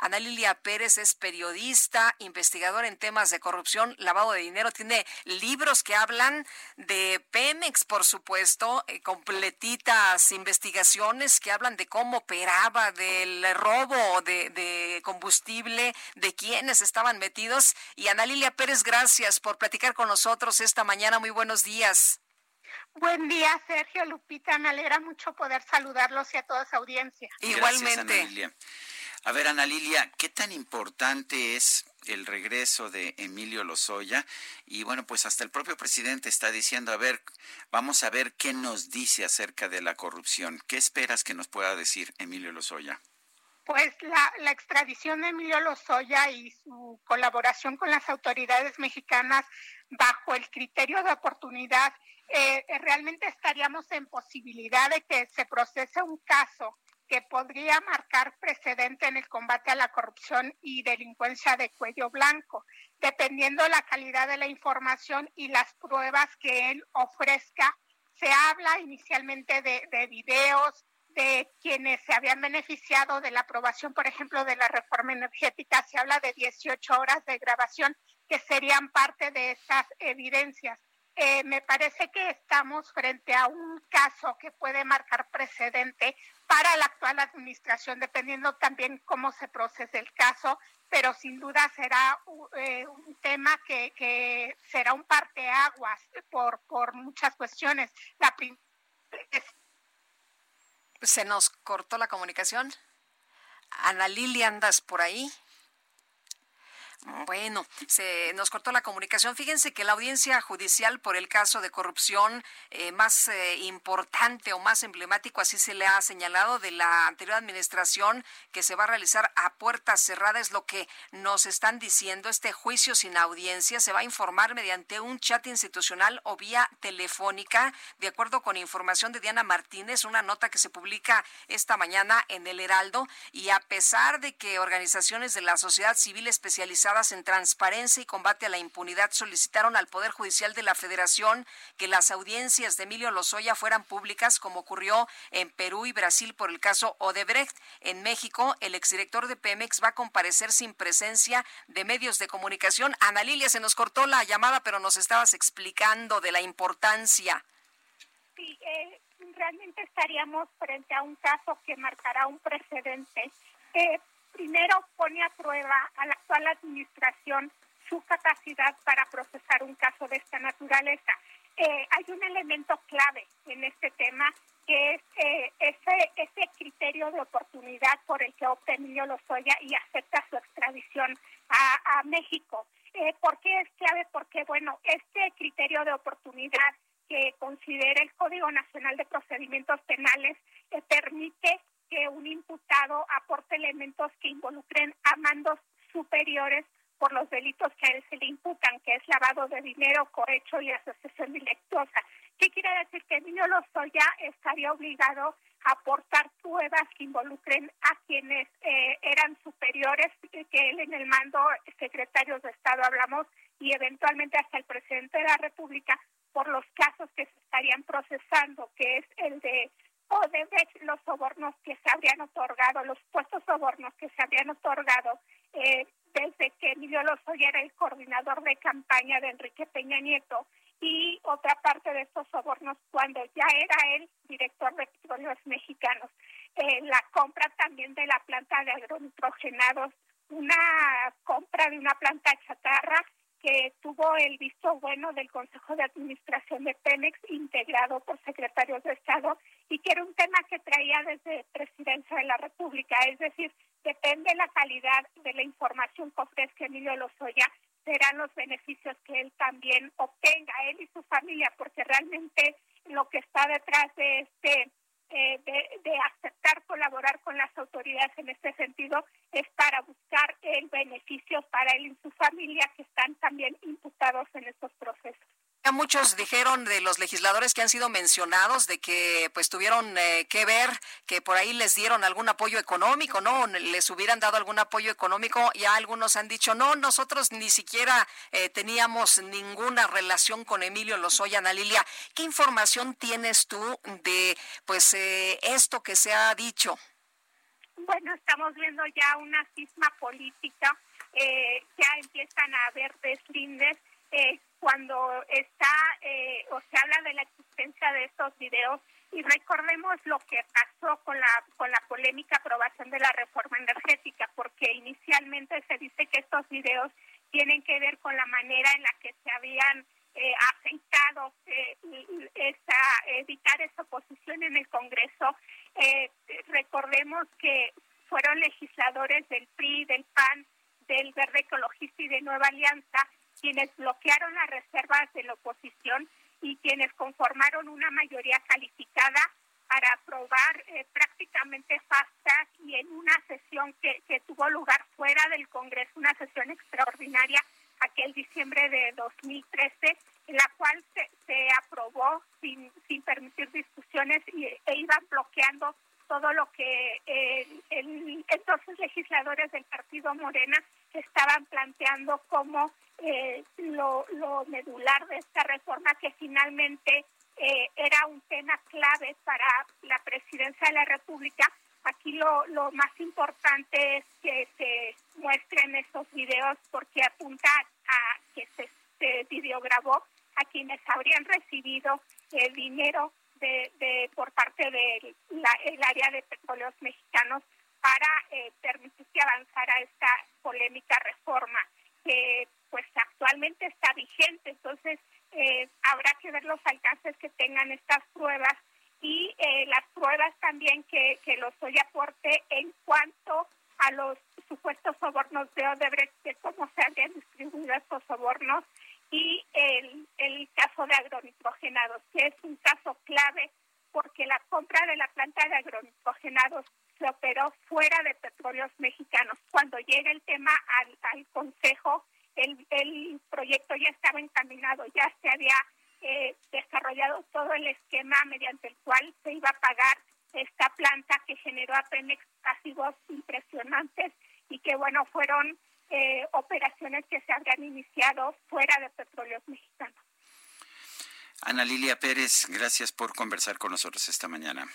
Ana Lilia Pérez es periodista, investigadora en temas de corrupción, lavado de dinero, tiene libros que hablan de Pemex, por supuesto, eh, completitas investigaciones que hablan de cómo operaba, del robo de, de combustible, de quiénes estaban metidos. Y Ana Lilia Pérez, gracias por platicar con nosotros esta mañana. Muy buenos días. Buen día, Sergio Lupita. Me alegra mucho poder saludarlos y a toda su audiencia. Gracias, Igualmente. Ana Lilia. A ver, Ana Lilia, ¿qué tan importante es el regreso de Emilio Lozoya? Y bueno, pues hasta el propio presidente está diciendo, a ver, vamos a ver qué nos dice acerca de la corrupción. ¿Qué esperas que nos pueda decir Emilio Lozoya? Pues la, extradición de Emilio Lozoya y su colaboración con las autoridades mexicanas bajo el criterio de oportunidad, eh, realmente estaríamos en posibilidad de que se procese un caso que podría marcar precedente en el combate a la corrupción y delincuencia de cuello blanco, dependiendo la calidad de la información y las pruebas que él ofrezca. Se habla inicialmente de, de videos, de quienes se habían beneficiado de la aprobación, por ejemplo, de la reforma energética, se habla de 18 horas de grabación que serían parte de esas evidencias. Eh, me parece que estamos frente a un caso que puede marcar precedente para la actual administración, dependiendo también cómo se procese el caso, pero sin duda será eh, un tema que, que, será un parteaguas por, por muchas cuestiones. La Se nos cortó la comunicación. Ana Lili, ¿andas por ahí? Bueno, se nos cortó la comunicación. Fíjense que la audiencia judicial por el caso de corrupción eh, más eh, importante o más emblemático, así se le ha señalado, de la anterior administración que se va a realizar a puertas cerradas, es lo que nos están diciendo. Este juicio sin audiencia se va a informar mediante un chat institucional o vía telefónica, de acuerdo con información de Diana Martínez, una nota que se publica esta mañana en el Heraldo. Y a pesar de que organizaciones de la sociedad civil especializada en transparencia y combate a la impunidad solicitaron al Poder Judicial de la Federación que las audiencias de Emilio Lozoya fueran públicas, como ocurrió en Perú y Brasil por el caso Odebrecht. En México, el exdirector de Pemex va a comparecer sin presencia de medios de comunicación. Ana Lilia, se nos cortó la llamada, pero nos estabas explicando de la importancia. Sí, eh, realmente estaríamos frente a un caso que marcará un precedente. Eh, primero pone a prueba a la actual administración su capacidad para procesar un caso de esta naturaleza. Eh, hay un elemento clave en este tema que es eh, ese, ese criterio de oportunidad por el que opta Emilio Lozoya y acepta su extradición a, México. Eh, ¿Por qué es clave? Porque, bueno, este criterio de oportunidad que considera el Código Nacional de Procedimientos Penales eh, permite que un aporte elementos que involucren a mandos superiores por los delitos que a él se le imputan, que es lavado de dinero, cohecho y asociación delictuosa. ¿Qué quiere decir? Que Emilio Lozoya estaría obligado a aportar pruebas que involucren a quienes eh, eran superiores, que él en el mando, secretarios de Estado hablamos, y eventualmente hasta el presidente de la República, por los casos que se estarían procesando, que es el de o de los sobornos que se habrían otorgado, los puestos sobornos que se habrían otorgado eh, desde que Emilio Lozoya era el coordinador de campaña de Enrique Peña Nieto y otra parte de estos sobornos cuando ya era el director de petróleos mexicanos. Eh, la compra también de la planta de agronitrogenados, una compra de una planta chatarra que tuvo el visto bueno del Consejo de Administración de Pemex, integrado por secretarios de Estado, y que era un tema que traía desde Presidencia de la República. Es decir, depende la calidad de la información que ofrezca Emilio Lozoya, serán los beneficios que él también obtenga, él y su familia, porque realmente lo que está detrás de este, eh, de, de aceptar colaborar con las autoridades en este sentido es para buscar el beneficio para él y su familia que están también imputados en estos procesos. Muchos dijeron de los legisladores que han sido mencionados de que pues tuvieron eh, que ver que por ahí les dieron algún apoyo económico, ¿no? Les hubieran dado algún apoyo económico. Ya algunos han dicho, no, nosotros ni siquiera eh, teníamos ninguna relación con Emilio Lozoya, Ana Lilia. ¿Qué información tienes tú de pues eh, esto que se ha dicho? Bueno, estamos viendo ya una cisma política, ya empiezan a haber deslindes eh, cuando está eh, o se habla de la existencia de estos videos y recordemos lo que pasó con la con la polémica aprobación de la reforma energética porque inicialmente se dice que estos videos tienen que ver con la manera en la que se habían eh, afectado eh, esa, evitar esa oposición en el Congreso. Eh, recordemos que fueron legisladores del PRI, del PAN, del Verde Ecologista y de Nueva Alianza quienes bloquearon las reservas de la oposición y quienes conformaron una mayoría calificada para aprobar eh, prácticamente fast y en una sesión que, tuvo lugar fuera del Congreso, una sesión extraordinaria aquel diciembre de 2013, en la cual se, aprobó sin, sin permitir discusiones y, e iban bloqueando todo lo que eh, el, entonces legisladores del Partido Morena estaban planteando como eh, lo, medular de esta reforma que finalmente eh, era un tema clave para la presidencia de la República. Aquí lo, lo más importante es que se muestren estos videos porque apunta a que se, se videograbó a quienes habrían recibido dinero de, de por parte del el área de petróleos mexicanos para eh, permitir que avanzara esta polémica reforma pues actualmente está vigente. Entonces eh, habrá que ver los alcances que tengan estas pruebas y eh, las pruebas también que, que los hoy aporte en cuanto a los supuestos sobornos de Odebrecht, de cómo se habían distribuido estos sobornos y el, el caso de agronitrogenados, que es un caso clave porque la compra de la planta de agronitrogenados se operó fuera de petróleos mexicanos. Cuando llega el tema al, al Consejo, el, el, proyecto ya estaba encaminado, ya se había eh, desarrollado todo el esquema mediante el cual se iba a pagar esta planta que generó a Pemex pasivos impresionantes y que, bueno, fueron eh, operaciones que se habían iniciado fuera de petróleos mexicanos. Ana Lilia Pérez, gracias por conversar con nosotros esta mañana.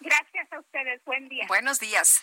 Gracias a ustedes. Buen día. Buenos días.